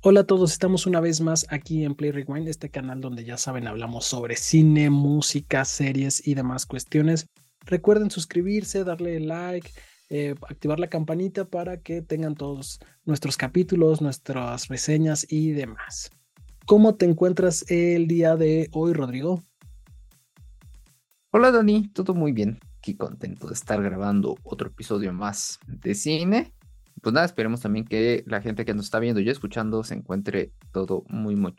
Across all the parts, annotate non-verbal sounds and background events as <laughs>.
Hola a todos, estamos una vez más aquí en Play Rewind, este canal donde ya saben hablamos sobre cine, música, series y demás cuestiones. Recuerden suscribirse, darle like, eh, activar la campanita para que tengan todos nuestros capítulos, nuestras reseñas y demás. ¿Cómo te encuentras el día de hoy, Rodrigo? Hola Dani, todo muy bien. Aquí contento de estar grabando otro episodio más de cine pues nada, esperemos también que la gente que nos está viendo y escuchando se encuentre todo muy, muy.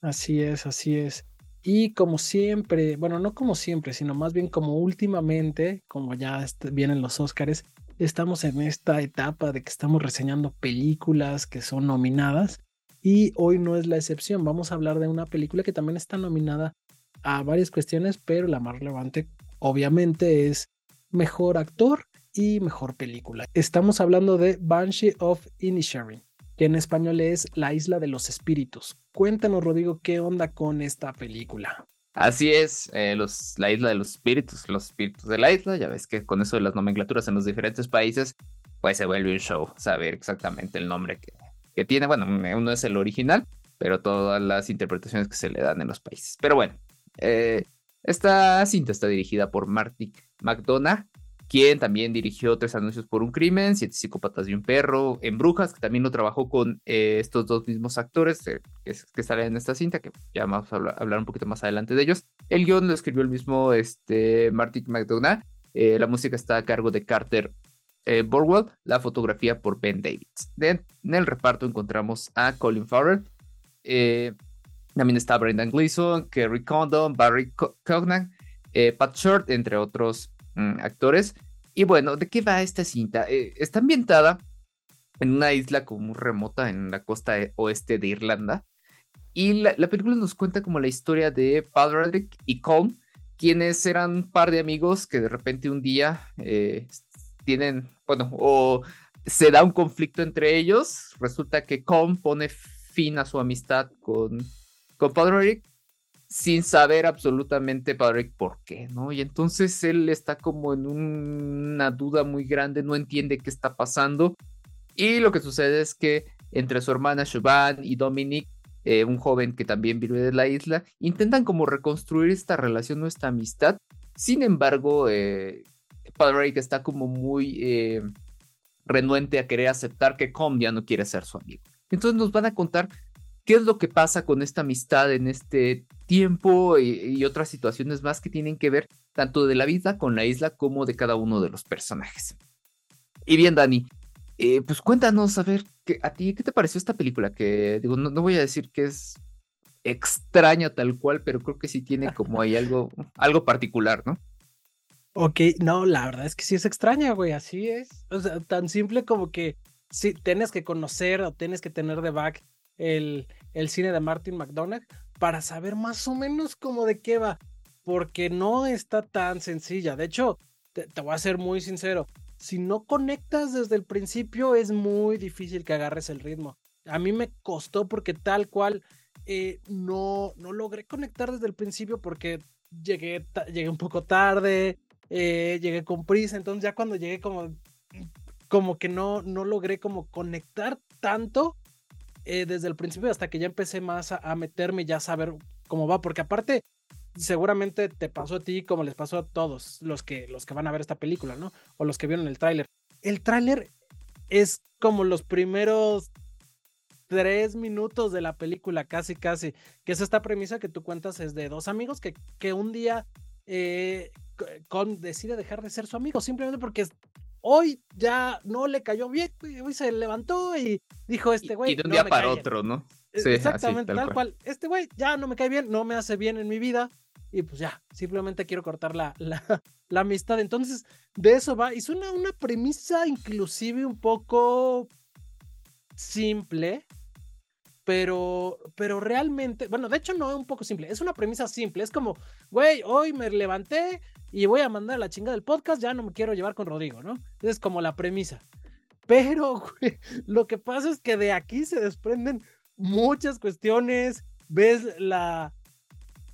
Así es, así es. Y como siempre, bueno, no como siempre, sino más bien como últimamente, como ya vienen los Óscares, estamos en esta etapa de que estamos reseñando películas que son nominadas y hoy no es la excepción. Vamos a hablar de una película que también está nominada a varias cuestiones, pero la más relevante obviamente es mejor actor y mejor película. Estamos hablando de Banshee of Inisherin, que en español es La Isla de los Espíritus. Cuéntanos, Rodrigo, qué onda con esta película. Así es, eh, los, la isla de los espíritus, los espíritus de la isla, ya ves que con eso de las nomenclaturas en los diferentes países, pues se vuelve un show saber exactamente el nombre que, que tiene. Bueno, uno es el original, pero todas las interpretaciones que se le dan en los países. Pero bueno, eh, esta cinta está dirigida por Marty McDonough, quien también dirigió Tres Anuncios por un Crimen, Siete Psicópatas y un Perro, En Brujas, que también lo trabajó con eh, estos dos mismos actores eh, que, salen en esta cinta, que ya vamos a hablar, un poquito más adelante de ellos. El guion lo escribió el mismo este, Martin McDonough, eh, la música está a cargo de Carter Borwell, la fotografía por Ben Davids. en el reparto encontramos a Colin Farrell, también está Brendan Gleeson, Kerry Condon, Barry Cognan, Pat Short, entre otros Mm, actores. Y bueno, ¿de qué va esta cinta? Eh, está ambientada en una isla como remota en la costa e, oeste de Irlanda. Y la, película nos cuenta como la historia de Padraig y Colm, quienes eran un par de amigos que de repente un día eh, tienen, bueno, o se da un conflicto entre ellos. Resulta que Colm pone fin a su amistad con, con Padraig sin saber absolutamente Padre por qué, ¿no? Y entonces él está como en una duda muy grande, no entiende qué está pasando. Y lo que sucede es que entre su hermana Siobhan y Dominic, eh, un joven que también vive de la isla, intentan como reconstruir esta relación o esta amistad. Sin embargo, eh, Padre está como muy eh, renuente a querer aceptar que Com ya no quiere ser su amigo. Entonces nos van a contar qué es lo que pasa con esta amistad en este tiempo y, otras situaciones más que tienen que ver tanto de la vida con la isla como de cada uno de los personajes. Y bien, Dani, eh, pues cuéntanos, a ver, ¿a ti qué te pareció esta película? Que digo, no, voy a decir que es extraña tal cual, pero creo que sí tiene como ahí algo, algo particular, ¿no? Ok, no, la verdad es que sí es extraña, güey, así es. O sea, tan simple como que sí, tienes que conocer o tienes que tener de back el, el cine de Martin McDonagh para saber más o menos cómo de qué va, porque no está tan sencilla. De hecho, te, voy a ser muy sincero, si no conectas desde el principio es muy difícil que agarres el ritmo. A mí me costó porque tal cual eh, no, no logré conectar desde el principio porque llegué, llegué un poco tarde, eh, llegué con prisa, entonces ya cuando llegué como, como que no, no logré como conectar tanto eh, desde el principio hasta que ya empecé más a, meterme y ya saber cómo va, porque aparte seguramente te pasó a ti como les pasó a todos los que, los que van a ver esta película, ¿no? O los que vieron el tráiler. El tráiler es como los primeros tres minutos de la película, casi, casi, que es esta premisa que tú cuentas es de dos amigos que, que un día eh, con, decide dejar de ser su amigo, simplemente porque hoy ya no le cayó bien, hoy se levantó y dijo este güey. Y de un día para otro, ¿no? E, sí, Exactamente, tal, cual. Este güey ya no me cae bien, no me hace bien en mi vida y pues ya, simplemente quiero cortar la, <laughs> la, amistad. Entonces, de eso va. Y suena una premisa inclusive un poco simple, pero, pero realmente, bueno, de hecho no es un poco simple, es una premisa simple, es como, güey, hoy me levanté y voy a mandar la chingada del podcast, ya no me quiero llevar con Rodrigo, ¿no? Es como la premisa. Pero, <laughs> lo que pasa es que de aquí se desprenden muchas cuestiones, ves la,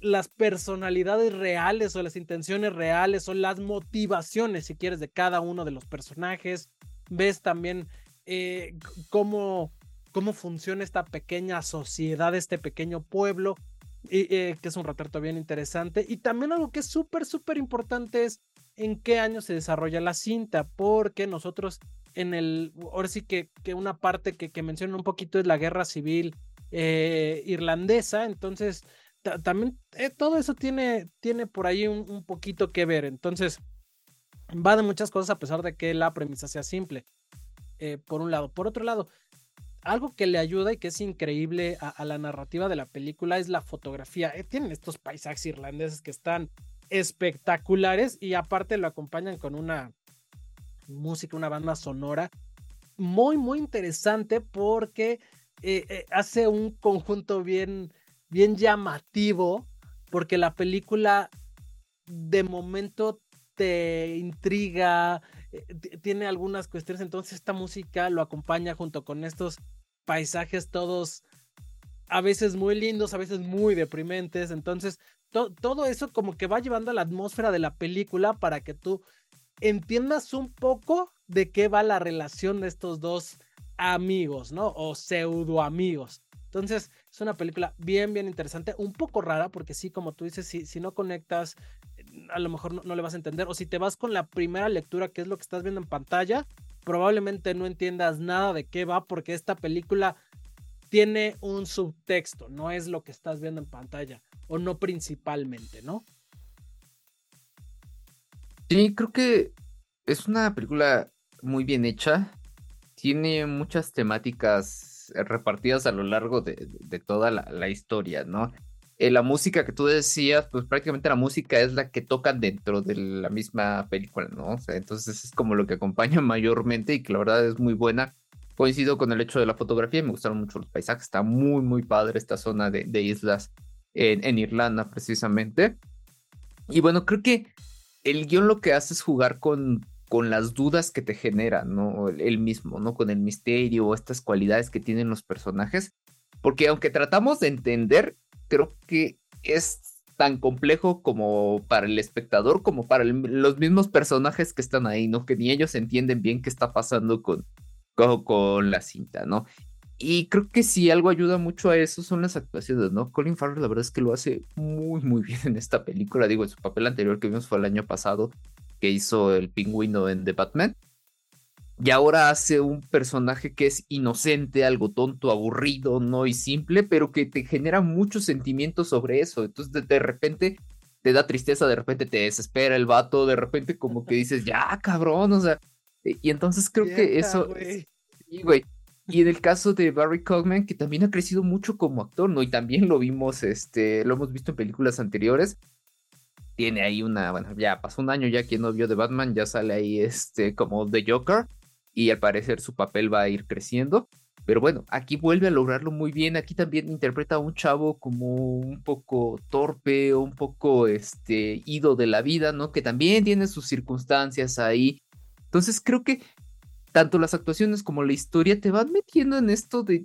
las personalidades reales o las intenciones reales o las motivaciones, si quieres, de cada uno de los personajes, ves también eh, cómo cómo funciona esta pequeña sociedad, este pequeño pueblo, eh, que es un retrato bien interesante. Y también algo que es súper, súper importante es en qué año se desarrolla la cinta, porque nosotros en el, ahora sí que, que una parte que, que menciona un poquito es la guerra civil eh, irlandesa, entonces también eh, todo eso tiene, tiene por ahí un, un, poquito que ver, entonces va de muchas cosas a pesar de que la premisa sea simple, por un lado. Por otro lado, algo que le ayuda y que es increíble a, la narrativa de la película es la fotografía. Eh, tienen estos paisajes irlandeses que están espectaculares y aparte lo acompañan con una música, una banda sonora muy, muy interesante porque eh, eh, hace un conjunto bien, bien llamativo porque la película de momento te intriga, tiene algunas cuestiones, entonces esta música lo acompaña junto con estos paisajes todos a veces muy lindos, a veces muy deprimentes, entonces todo eso como que va llevando a la atmósfera de la película para que tú entiendas un poco de qué va la relación de estos dos amigos, ¿no? O pseudo amigos. Entonces, es una película bien, bien interesante, un poco rara, porque sí, como tú dices, si, si no conectas a lo mejor no, le vas a entender. O si te vas con la primera lectura, que es lo que estás viendo en pantalla, probablemente no entiendas nada de qué va, porque esta película tiene un subtexto, no es lo que estás viendo en pantalla, o no principalmente, ¿no? Sí, creo que es una película muy bien hecha. Tiene muchas temáticas repartidas a lo largo de, toda la historia, ¿no? Eh, la música que tú decías, pues prácticamente la música es la que tocan dentro de la misma película, ¿no? O sea, entonces es como lo que acompaña <laughs> mayormente y que la verdad es muy buena. Coincido con el hecho de la fotografía, me gustaron mucho los paisajes, está muy, muy padre esta zona de, islas en, en, Irlanda precisamente. Y bueno, creo que el guion lo que hace es jugar con, con las dudas que te genera, ¿no? El mismo, ¿no? Con el misterio, estas cualidades que tienen los personajes. Porque aunque tratamos de entender, creo que es tan complejo como para el espectador, como para los mismos personajes que están ahí, ¿no? Que ni ellos entienden bien qué está pasando con, con, la cinta, ¿no? Y creo que sí, algo ayuda mucho a eso son las actuaciones, ¿no? Colin Farrell la verdad es que lo hace muy, muy <laughs> bien en esta película. Digo, en su papel anterior que vimos fue el año pasado, que hizo el pingüino en The Batman y ahora hace un personaje que es inocente, algo tonto, aburrido, no y simple, pero que te genera muchos sentimientos sobre eso. Entonces de, repente te da tristeza, de repente te desespera el vato, de repente como que dices, ya cabrón, o sea, y entonces creo que eso... Sí, güey. Y en el caso de Barry Cogman, que también ha crecido mucho como actor, ¿no? Y también lo vimos, este, lo hemos visto en películas anteriores. Tiene ahí una, bueno, ya pasó un año ya quien no vio de Batman, ya sale ahí este como The Joker y al parecer su papel va a ir creciendo. Pero bueno, aquí vuelve a lograrlo muy bien. Aquí también interpreta a un chavo como un poco torpe, un poco este, ido de la vida, ¿no? Que también tiene sus circunstancias ahí. Entonces creo que tanto las actuaciones como la historia te van metiendo en esto de.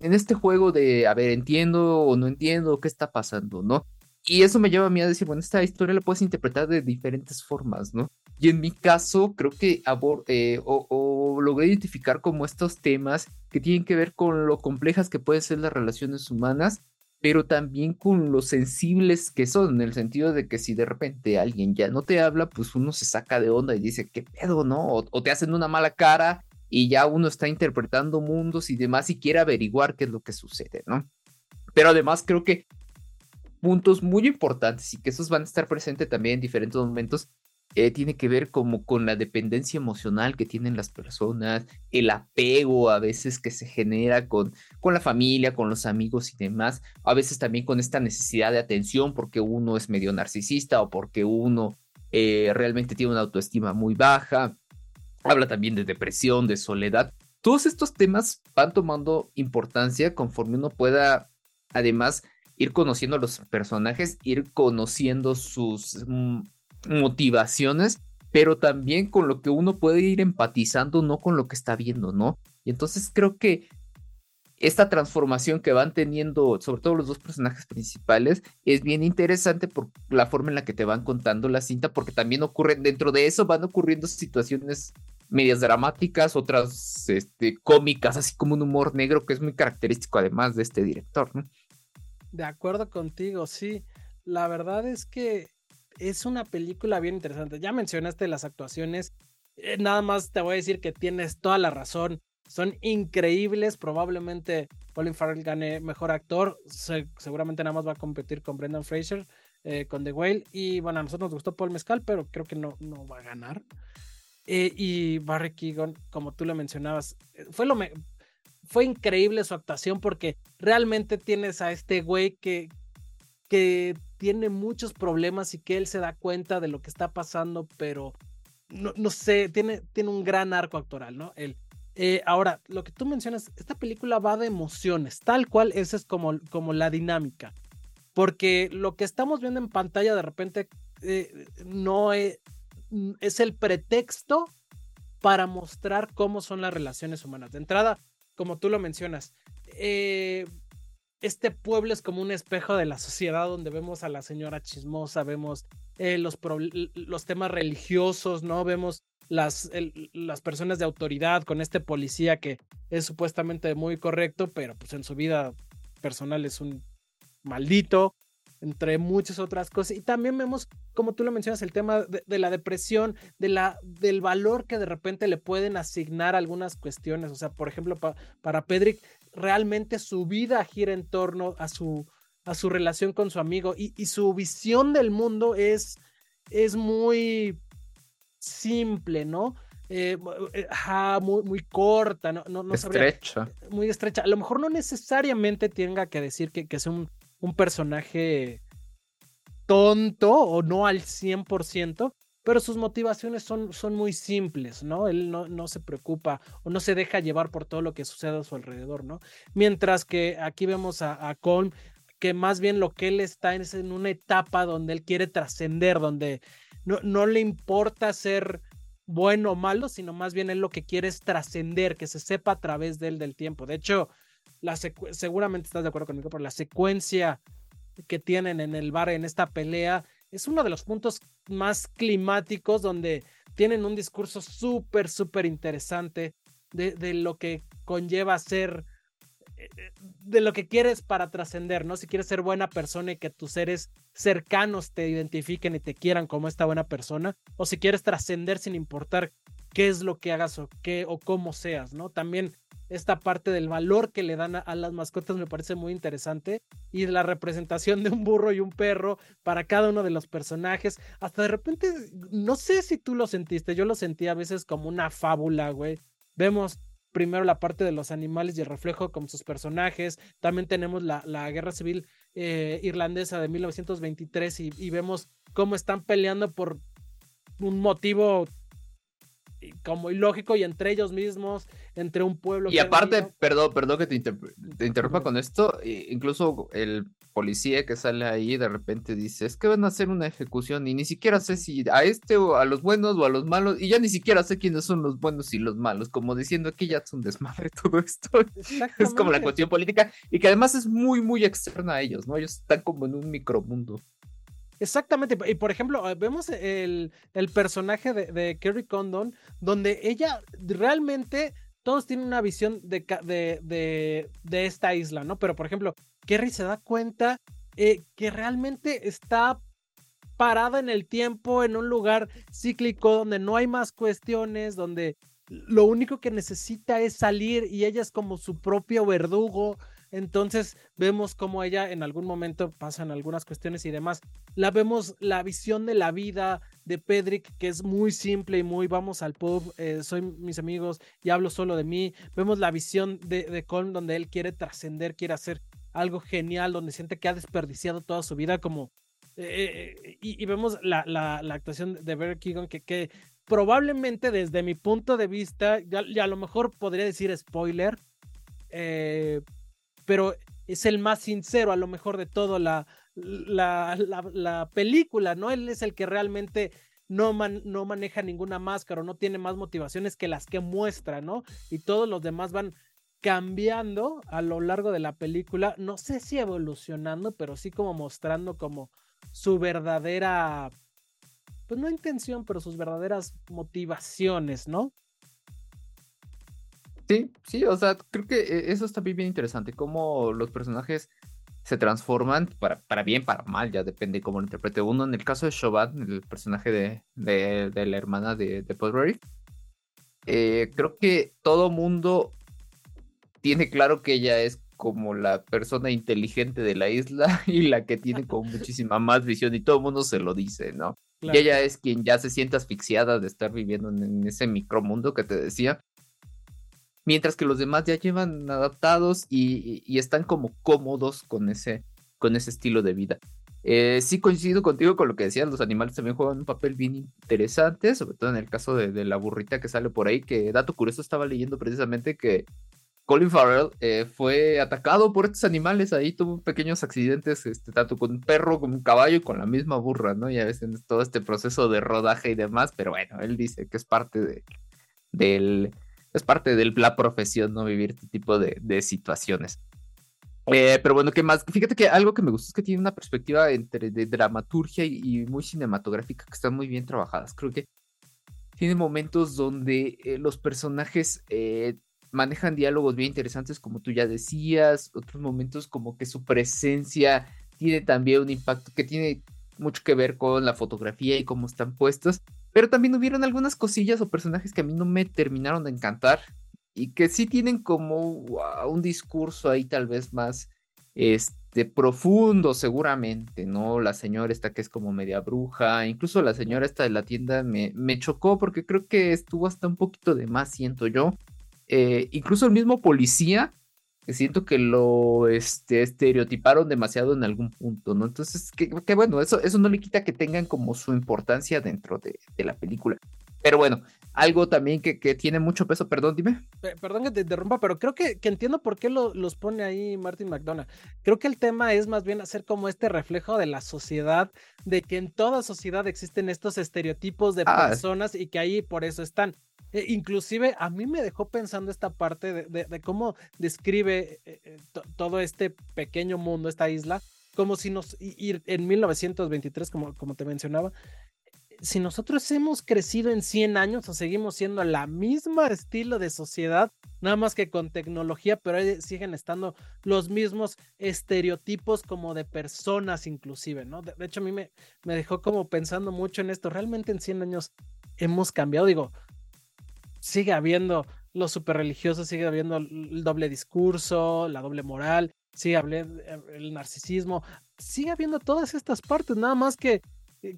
En este juego de, a ver, entiendo o no entiendo qué está pasando, ¿no? Y eso me lleva a mí a decir, bueno, esta historia la puedes interpretar de diferentes formas, ¿no? Y en mi caso, creo que eh, o, logré identificar como estos temas que tienen que ver con lo complejas que pueden ser las relaciones humanas, pero también con lo sensibles que son, en el sentido de que si de repente alguien ya no te habla, pues uno se saca de onda y dice, ¿qué pedo, no? O, te hacen una mala cara y ya uno está interpretando mundos y demás y quiere averiguar qué es lo que sucede, ¿no? Pero además creo que puntos muy importantes y que esos van a estar presentes también en diferentes momentos eh, tiene que ver como con la dependencia emocional que tienen las personas, el apego a veces que se genera con, con la familia, con los amigos y demás, a veces también con esta necesidad de atención porque uno es medio narcisista o porque uno eh, realmente tiene una autoestima muy baja, habla también de depresión, de soledad. Todos estos temas van tomando importancia conforme uno pueda, además, ir conociendo a los personajes, ir conociendo sus mm, motivaciones, pero también con lo que uno puede ir empatizando, no con lo que está viendo, ¿no? Y entonces creo que esta transformación que van teniendo, sobre todo los dos personajes principales, es bien interesante por la forma en la que te van contando la cinta, porque también ocurren, dentro de eso van ocurriendo situaciones medias dramáticas, otras este, cómicas, así como un humor negro que es muy característico además de este director, ¿no? De acuerdo contigo, sí. La verdad es que es una película bien interesante. Ya mencionaste las actuaciones. Eh, nada más te voy a decir que tienes toda la razón. Son increíbles. Probablemente Colin Farrell gane mejor actor. seguramente nada más va a competir con Brendan Fraser, eh, con The Whale. Y bueno, a nosotros nos gustó Paul Mescal, pero creo que no, no va a ganar. Eh, y Barry Keegan, como tú lo mencionabas, fue lo fue increíble su actuación porque realmente tienes a este güey que, que tiene muchos problemas y que él se da cuenta de lo que está pasando, pero no, no sé, tiene, tiene un gran arco actoral, ¿no? Él. Eh, ahora, lo que tú mencionas, esta película va de emociones, tal cual, esa es como, como la dinámica. Porque lo que estamos viendo en pantalla de repente eh, no es, es el pretexto para mostrar cómo son las relaciones humanas. De entrada, como tú lo mencionas, eh, este pueblo es como un espejo de la sociedad donde vemos a la señora chismosa, vemos eh, los, los, temas religiosos, ¿no? Vemos las, las personas de autoridad con este policía que es supuestamente muy correcto, pero pues en su vida personal es un maldito entre muchas otras cosas. Y también vemos, como tú lo mencionas, el tema de, la depresión, de la, del valor que de repente le pueden asignar algunas cuestiones. O sea, por ejemplo, para Pedrick, realmente su vida gira en torno a su, a su relación con su amigo y, y su visión del mundo es, es muy simple, ¿no? Eh, eh muy, muy corta, no, no, estrecha. muy estrecha. A lo mejor no necesariamente tenga que decir que, que es un, un personaje tonto o no al 100%, pero sus motivaciones son, son muy simples, ¿no? Él no, no, se preocupa o no se deja llevar por todo lo que sucede a su alrededor, ¿no? Mientras que aquí vemos a, Colm, que más bien lo que él está es en una etapa donde él quiere trascender, donde no, no le importa ser bueno o malo, sino más bien él lo que quiere es trascender, que se sepa a través de él del tiempo. De hecho, seguramente estás de acuerdo conmigo, pero la secuencia que tienen en el bar en esta pelea es uno de los puntos más climáticos donde tienen un discurso súper, súper interesante de, de, lo que conlleva ser, eh, de lo que quieres para trascender, ¿no? Si quieres ser buena persona y que tus seres cercanos te identifiquen y te quieran como esta buena persona, o si quieres trascender sin importar qué es lo que hagas o qué o cómo seas, ¿no? También esta parte del valor que le dan a, las mascotas me parece muy interesante y la representación de un burro y un perro para cada uno de los personajes. Hasta de repente, no sé si tú lo sentiste, yo lo sentí a veces como una fábula, güey. Vemos primero la parte de los animales y el reflejo con sus personajes. También tenemos la, la guerra civil eh, irlandesa de 1923 y, y vemos cómo están peleando por un motivo como ilógico y entre ellos mismos, entre un pueblo. Y aparte, perdón, perdón que te, interrumpa con esto, incluso el policía que sale ahí de repente dice, es que van a hacer una ejecución y ni siquiera sé si a este o a los buenos o a los malos, y ya ni siquiera sé quiénes son los buenos y los malos, como diciendo que ya es un desmadre <laughs> todo esto. Es como la cuestión política y que además es muy, muy externa a ellos, ¿no? Ellos están como en un micromundo. Exactamente, y por ejemplo, eh, vemos el, el personaje de, de, Kerry Condon, donde ella realmente, todos tienen una visión de, de, de, esta isla, ¿no? Pero por ejemplo, Kerry se da cuenta eh, que realmente está parada en el tiempo, en un lugar cíclico, donde no hay más cuestiones, donde lo único que necesita es salir y ella es como su propio verdugo. Entonces vemos cómo ella en algún momento pasan algunas cuestiones y demás. La vemos la visión de la vida de Pedrick, que es muy simple y muy vamos al pub, eh, soy mis amigos y hablo solo de mí. Vemos la visión de, de Colm donde él quiere trascender, quiere hacer algo genial, donde siente que ha desperdiciado toda su vida como... Eh, eh, y, vemos la, la, actuación de Barry Keegan que, probablemente desde mi punto de vista, ya, ya a lo mejor podría decir spoiler, eh, pero es el más sincero a lo mejor de todo la, la, la, película, ¿no? Él es el que realmente no, no maneja ninguna máscara o no tiene más motivaciones que las que muestra, ¿no? Y todos los demás van cambiando a lo largo de la película, no sé si evolucionando, pero sí como mostrando como su verdadera, pues no intención, pero sus verdaderas motivaciones, ¿no? Sí, sí, o sea, creo que eh, eso está bien, interesante, cómo los personajes se transforman para, para bien, para mal, ya depende cómo lo interprete uno. En el caso de Shobat, el personaje de, de, la hermana de, de eh, creo que todo mundo tiene claro que ella es como la persona inteligente de la isla <laughs> y la que tiene como <laughs> muchísima más visión y todo el mundo se lo dice, ¿no? Y ella es quien ya se siente asfixiada de estar viviendo en, ese micromundo que te decía. Mientras que los demás ya llevan adaptados y, están como cómodos con ese, con ese estilo de vida. Eh, sí coincido contigo con lo que decías, los animales también juegan un papel bien interesante, sobre todo en el caso de, de la burrita que sale por ahí, que dato curioso estaba leyendo precisamente que Colin Farrell eh, fue atacado por estos animales, ahí tuvo pequeños accidentes, este, tanto con un perro, como un caballo y con la misma burra, ¿no? Ya ves en todo este proceso de rodaje y demás, pero bueno, él dice que es parte de, del, es parte de la profesión, ¿no? Vivir este tipo de, situaciones. Eh, pero bueno, ¿qué más? Fíjate que algo que me gusta es que tiene una perspectiva entre de dramaturgia y, muy cinematográfica que están muy bien trabajadas. Creo que tiene momentos donde eh, los personajes manejan diálogos bien interesantes, como tú ya decías, otros momentos como que su presencia tiene también un impacto que tiene mucho que ver con la fotografía y cómo están puestos, pero también hubieron algunas cosillas o personajes que a mí no me terminaron de encantar y que sí tienen como un discurso ahí tal vez más este profundo seguramente, ¿no? La señora esta que es como media bruja, incluso la señora esta de la tienda me, me chocó porque creo que estuvo hasta un poquito de más, siento yo. Eh, incluso el mismo policía, siento que lo este, estereotiparon demasiado en algún punto, ¿no? Entonces, que, bueno, eso, eso no le quita que tengan como su importancia dentro de, la película. Pero bueno, algo también que, tiene mucho peso, perdón, dime. Perdón que te interrumpa, pero creo que, entiendo por qué los pone ahí Martin McDonough. Creo que el tema es más bien hacer como este reflejo de la sociedad, de que en toda sociedad existen estos estereotipos de ah. personas y que ahí por eso están. Eh, inclusive a mí me dejó pensando esta parte de, cómo describe eh, eh, todo este pequeño mundo, esta isla, como si nos, ir en 1923, como, como te mencionaba, si nosotros hemos crecido en 100 años o seguimos siendo la misma estilo de sociedad, nada más que con tecnología, pero siguen estando los mismos estereotipos como de personas inclusive, ¿no? De, hecho, a mí me, me dejó como pensando mucho en esto. Realmente en 100 años hemos cambiado, digo, sigue habiendo los super religiosos, sigue habiendo el doble discurso, la doble moral, sigue habiendo eh, el narcisismo, sigue habiendo todas estas partes, nada más que,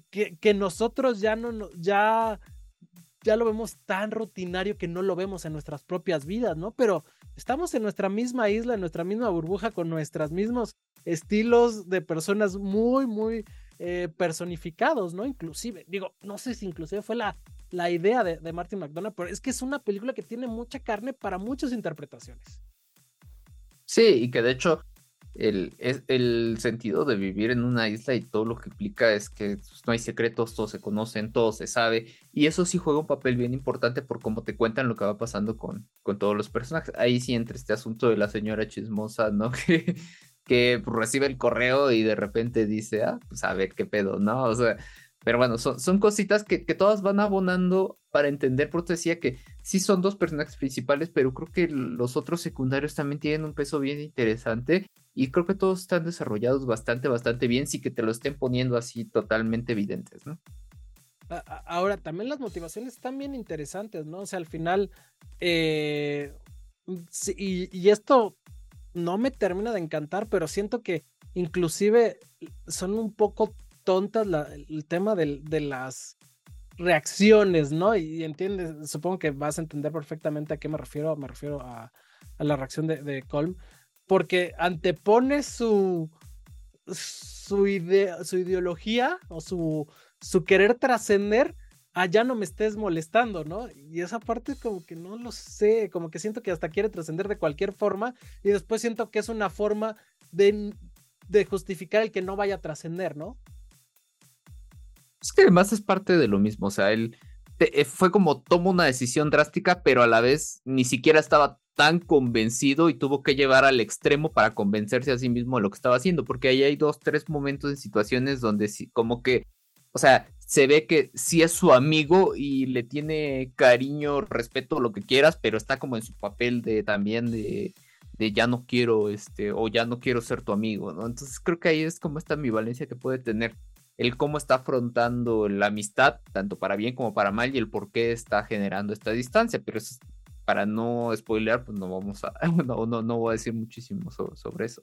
que, que nosotros ya no, ya, ya lo vemos tan rutinario que no lo vemos en nuestras propias vidas, ¿no? Pero estamos en nuestra misma isla, en nuestra misma burbuja, con nuestros mismos estilos de personas muy, muy eh, personificados, ¿no? Inclusive, digo, no sé si inclusive fue la, la idea de, de Martin McDonald, pero es que es una película que tiene mucha carne para muchas interpretaciones. Sí, y que de hecho el, es, el sentido de vivir en una isla y todo lo que implica es que pues, no hay secretos, todos se conocen, todo se sabe, y eso sí juega un papel bien importante por cómo te cuentan lo que va pasando con, con todos los personajes. Ahí sí entra este asunto de la señora chismosa, ¿no? <laughs> Que que recibe el correo y de repente dice, ah, pues a ver qué pedo, ¿no? O sea, pero bueno, son, son cositas que, que todas van abonando para entender, porque decía que sí son dos personajes principales, pero creo que los otros secundarios también tienen un peso bien interesante y creo que todos están desarrollados bastante, bastante bien, sí que te lo estén poniendo así totalmente evidentes, ¿no? Ahora, también las motivaciones están bien interesantes, ¿no? O sea, al final, eh, y, y, esto no me termina de encantar, pero siento que inclusive son un poco tontas el tema de, las reacciones, ¿no? Y, entiendes, supongo que vas a entender perfectamente a qué me refiero, me refiero a, la reacción de, de, Colm, porque antepone su, su, idea, su ideología o su, su querer trascender ah, ya no me estés molestando, ¿no? Y esa parte como que no lo sé, como que siento que hasta quiere trascender de cualquier forma y después siento que es una forma de, de justificar el que no vaya a trascender, ¿no? Es que además es parte de lo mismo, o sea, él eh, fue como toma una decisión drástica, pero a la vez ni siquiera estaba tan convencido y tuvo que llevar al extremo para convencerse a sí mismo de lo que estaba haciendo, porque ahí hay dos, tres momentos en situaciones donde sí, como que, o sea, se ve que sí es su amigo y le tiene cariño, respeto, lo que quieras, pero está como en su papel de también de, de ya no quiero, este, o ya no quiero ser tu amigo, ¿no? Entonces creo que ahí es como esta ambivalencia que puede tener el cómo está afrontando la amistad, tanto para bien como para mal, y el por qué está generando esta distancia, pero eso para no spoilear, pues no vamos a, <laughs> no, no, no voy a decir muchísimo sobre, eso.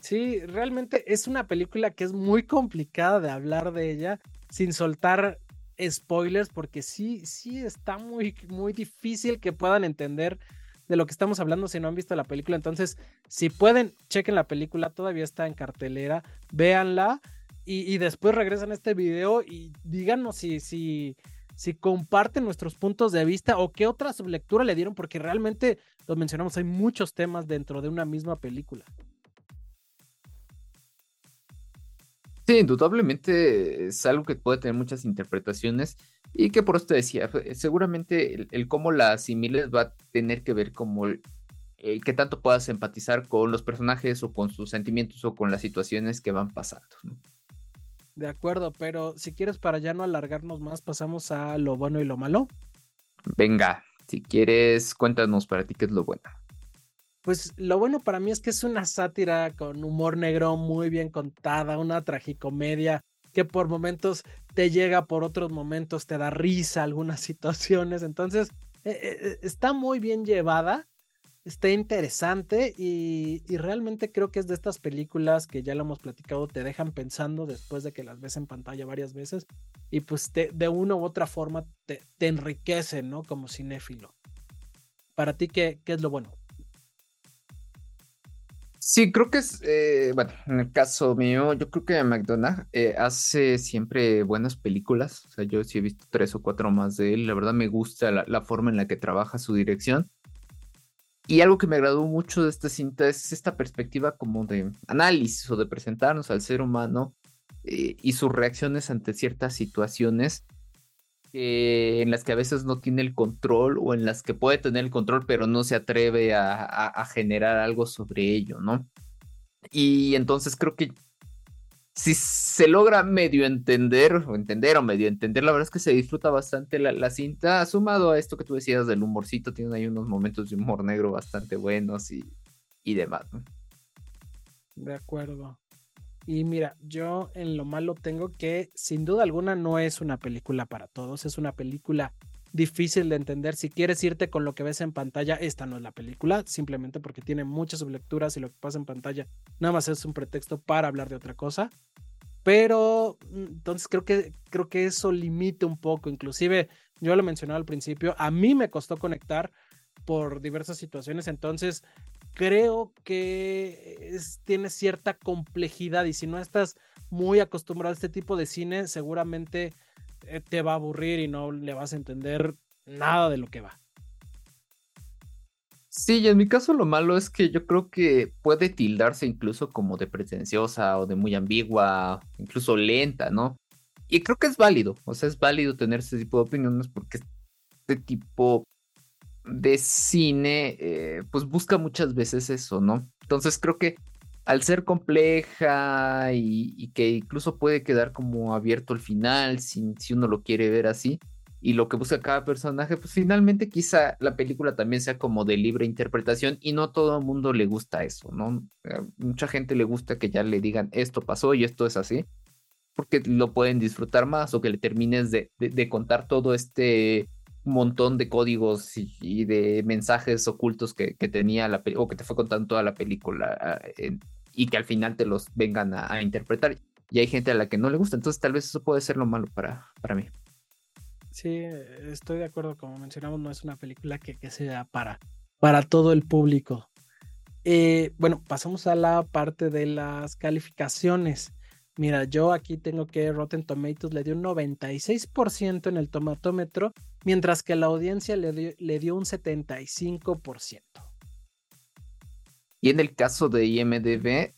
Sí, realmente es una película que es muy complicada de hablar de ella sin soltar spoilers, porque sí, sí está muy, muy difícil que puedan entender de lo que estamos hablando si no han visto la película. Entonces, si pueden, chequen la película, todavía está en cartelera, véanla y, después regresan a este video y díganos si, si, si comparten nuestros puntos de vista o qué otra sublectura le dieron, porque realmente, lo mencionamos, hay muchos temas dentro de una misma película. Sí, indudablemente es algo que puede tener muchas interpretaciones y que por eso te decía, seguramente el, cómo la asimiles va a tener que ver como el, que tanto puedas empatizar con los personajes o con sus sentimientos o con las situaciones que van pasando. De acuerdo, pero si quieres para ya no alargarnos más, pasamos a lo bueno y lo malo. Venga, si quieres, cuéntanos para ti qué es lo bueno. Pues lo bueno para mí es que es una sátira con humor negro muy bien contada, una tragicomedia que por momentos te llega, por otros momentos te da risa algunas <laughs> situaciones. Entonces, eh, eh, eh, está muy bien llevada está interesante y, realmente creo que es de estas películas que ya lo hemos platicado, te dejan pensando después de que las ves en pantalla varias veces y pues de una u otra forma te, te enriquece, ¿no? Como cinéfilo. Para ti, ¿qué, qué es lo bueno? Sí, creo que es, eh, bueno, en el caso mío, yo creo que McDonald's eh, hace siempre buenas películas, o sea, yo sí he visto tres o cuatro más de él, la verdad me gusta la forma en la que trabaja su dirección y algo que me agradó mucho de esta cinta es esta perspectiva como de análisis o de presentarnos al ser humano eh, y sus reacciones ante ciertas situaciones en las que a veces no tiene el control o en las que puede tener el control pero no se atreve a generar algo sobre ello, ¿no? Y entonces creo que si se logra medio entender, o entender o medio entender, la verdad es que se disfruta bastante la, cinta, sumado a esto que tú decías del humorcito, tiene ahí unos momentos de humor negro bastante buenos y, y demás. De acuerdo. Y mira, yo en lo malo tengo que, sin duda alguna, no es una película para todos, es una película difícil de entender. Si quieres irte con lo que ves en pantalla, esta no es la película, simplemente porque tiene muchas sublecturas y lo que pasa en pantalla nada más es un pretexto para hablar de otra cosa. Pero mm, entonces creo que, creo que eso limita un poco. Inclusive, yo lo mencionaba al principio, a mí me costó conectar por diversas situaciones. Entonces, creo que tiene cierta complejidad y si no estás muy acostumbrado a este tipo de cine, seguramente te va a aburrir y no le vas a entender nada de lo que va. Sí, y en mi caso lo malo es que yo creo que puede tildarse incluso como de pretenciosa o de muy ambigua, incluso lenta, ¿no? Y creo que es válido, o sea, es válido tener ese tipo de opiniones porque este tipo de cine, eh, pues busca muchas veces eso, ¿no? Entonces creo que al ser compleja y, que incluso puede quedar como abierto el final si, uno lo quiere ver así y lo que busca cada personaje, pues finalmente quizá la película también sea como de libre interpretación y no todo el mundo le gusta eso, ¿no? Mucha gente le gusta que ya le digan esto pasó y esto es así, porque lo pueden disfrutar más o que le termines de, contar todo este montón de códigos y, de mensajes ocultos que, tenía la o que te fue contando toda la película ah, y que al final te los vengan a, interpretar. Y hay gente a la que no le gusta, entonces tal vez eso puede ser lo malo para, para mí. Sí, estoy de acuerdo, como mencionamos, no es una película que, sea para, para todo el público. Eh, bueno, pasamos a la parte de las calificaciones. Mira, yo aquí tengo que Rotten Tomatoes le dio un 96% en el tomatómetro, mientras que la audiencia le dio, le dio un 75%. Y en el caso de IMDB,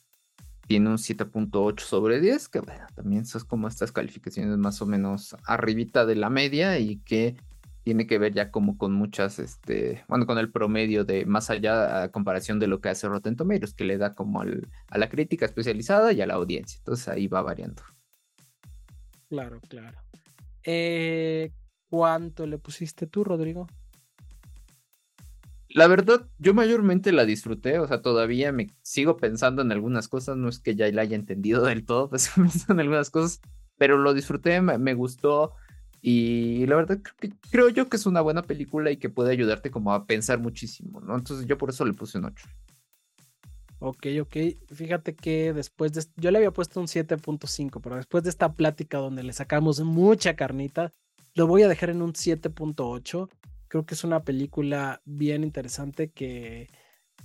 tiene un 7.8 sobre 10, que bueno, también son como estas calificaciones más o menos arribita de la media y que tiene que ver ya como con muchas, este, bueno, con el promedio de más allá a comparación de lo que hace Rotten Tomatoes, que le da como a la crítica especializada y a la audiencia. Entonces ahí va variando. Claro, claro. Eh, ¿Cuánto le pusiste tú, Rodrigo? La verdad, yo mayormente la disfruté, o sea, todavía me sigo pensando en algunas cosas, no es que ya la haya entendido del todo, <laughs> pues en algunas cosas, pero lo disfruté, me, gustó y la verdad creo, que, creo yo que es una buena película y que puede ayudarte como a pensar muchísimo, ¿no? Entonces yo por eso le puse un 8. Ok, ok. Fíjate que después de... Yo le había puesto un 7.5, pero después de esta plática donde le sacamos mucha carnita, lo voy a dejar en un 7.8 creo que es una película bien interesante que,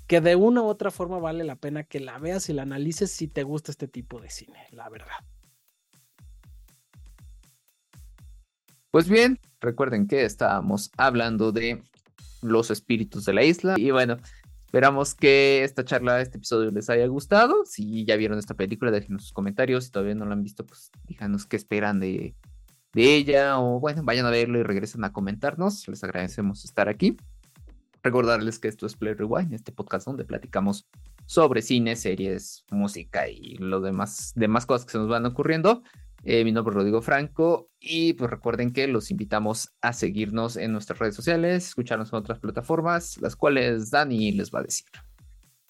que de una u otra forma vale la pena que la veas y la analices si te gusta este tipo de cine, la verdad. Pues bien, recuerden que estábamos hablando de los espíritus de la isla y bueno, esperamos que esta charla, este episodio les haya gustado. Si ya vieron esta película, déjenos sus comentarios. Si todavía no la han visto, pues díganos qué esperan de, de ella o bueno, vayan a verlo y regresen a comentarnos. Les agradecemos estar aquí. Recordarles que esto es Play Rewind, este podcast donde platicamos sobre cine, series, música y lo demás, demás cosas que se nos van ocurriendo. Eh, mi nombre es Rodrigo Franco y pues recuerden que los invitamos a seguirnos en nuestras redes sociales, escucharnos en otras plataformas, las cuales Dani les va a decir.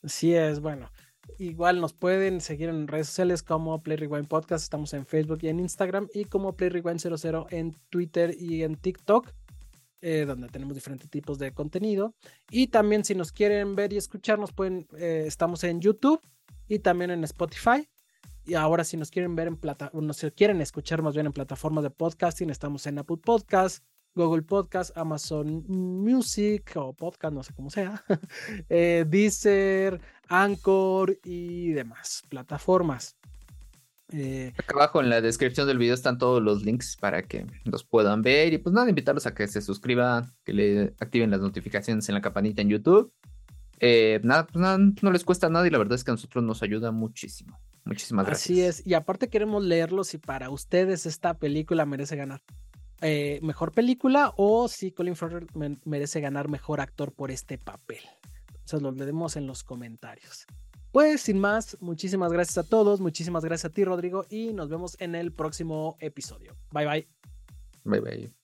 Así es, bueno, Igual nos pueden seguir en redes sociales como Play Rewind Podcast. Estamos en Facebook y en Instagram. Y como Play Rewind 00 en Twitter y en TikTok. Eh, donde tenemos diferentes tipos de contenido. Y también si nos quieren ver y escucharnos, pueden, eh, estamos en YouTube y también en Spotify. Y ahora si nos quieren ver en plata, nos quieren escuchar más bien en plataformas de podcasting, estamos en Apple Podcast, Google Podcast, Amazon Music o Podcast, no sé cómo sea, <laughs> eh, Deezer, Anchor y demás plataformas. Eh, Acá abajo en la descripción del video están todos los links para que los puedan ver y pues nada, invitarlos a que se suscriban, que le activen las notificaciones en la campanita en YouTube. Eh, nada, pues nada, no les cuesta nada y la verdad es que a nosotros nos ayuda muchísimo. Muchísimas gracias. Así es, y aparte queremos leerlos y para ustedes esta película merece ganar. Eh, mejor película o si Colin Farrell merece ganar mejor actor por este papel. Entonces lo leemos en los comentarios. Pues sin más, muchísimas gracias a todos, muchísimas gracias a ti Rodrigo y nos vemos en el próximo episodio. Bye bye. Bye bye.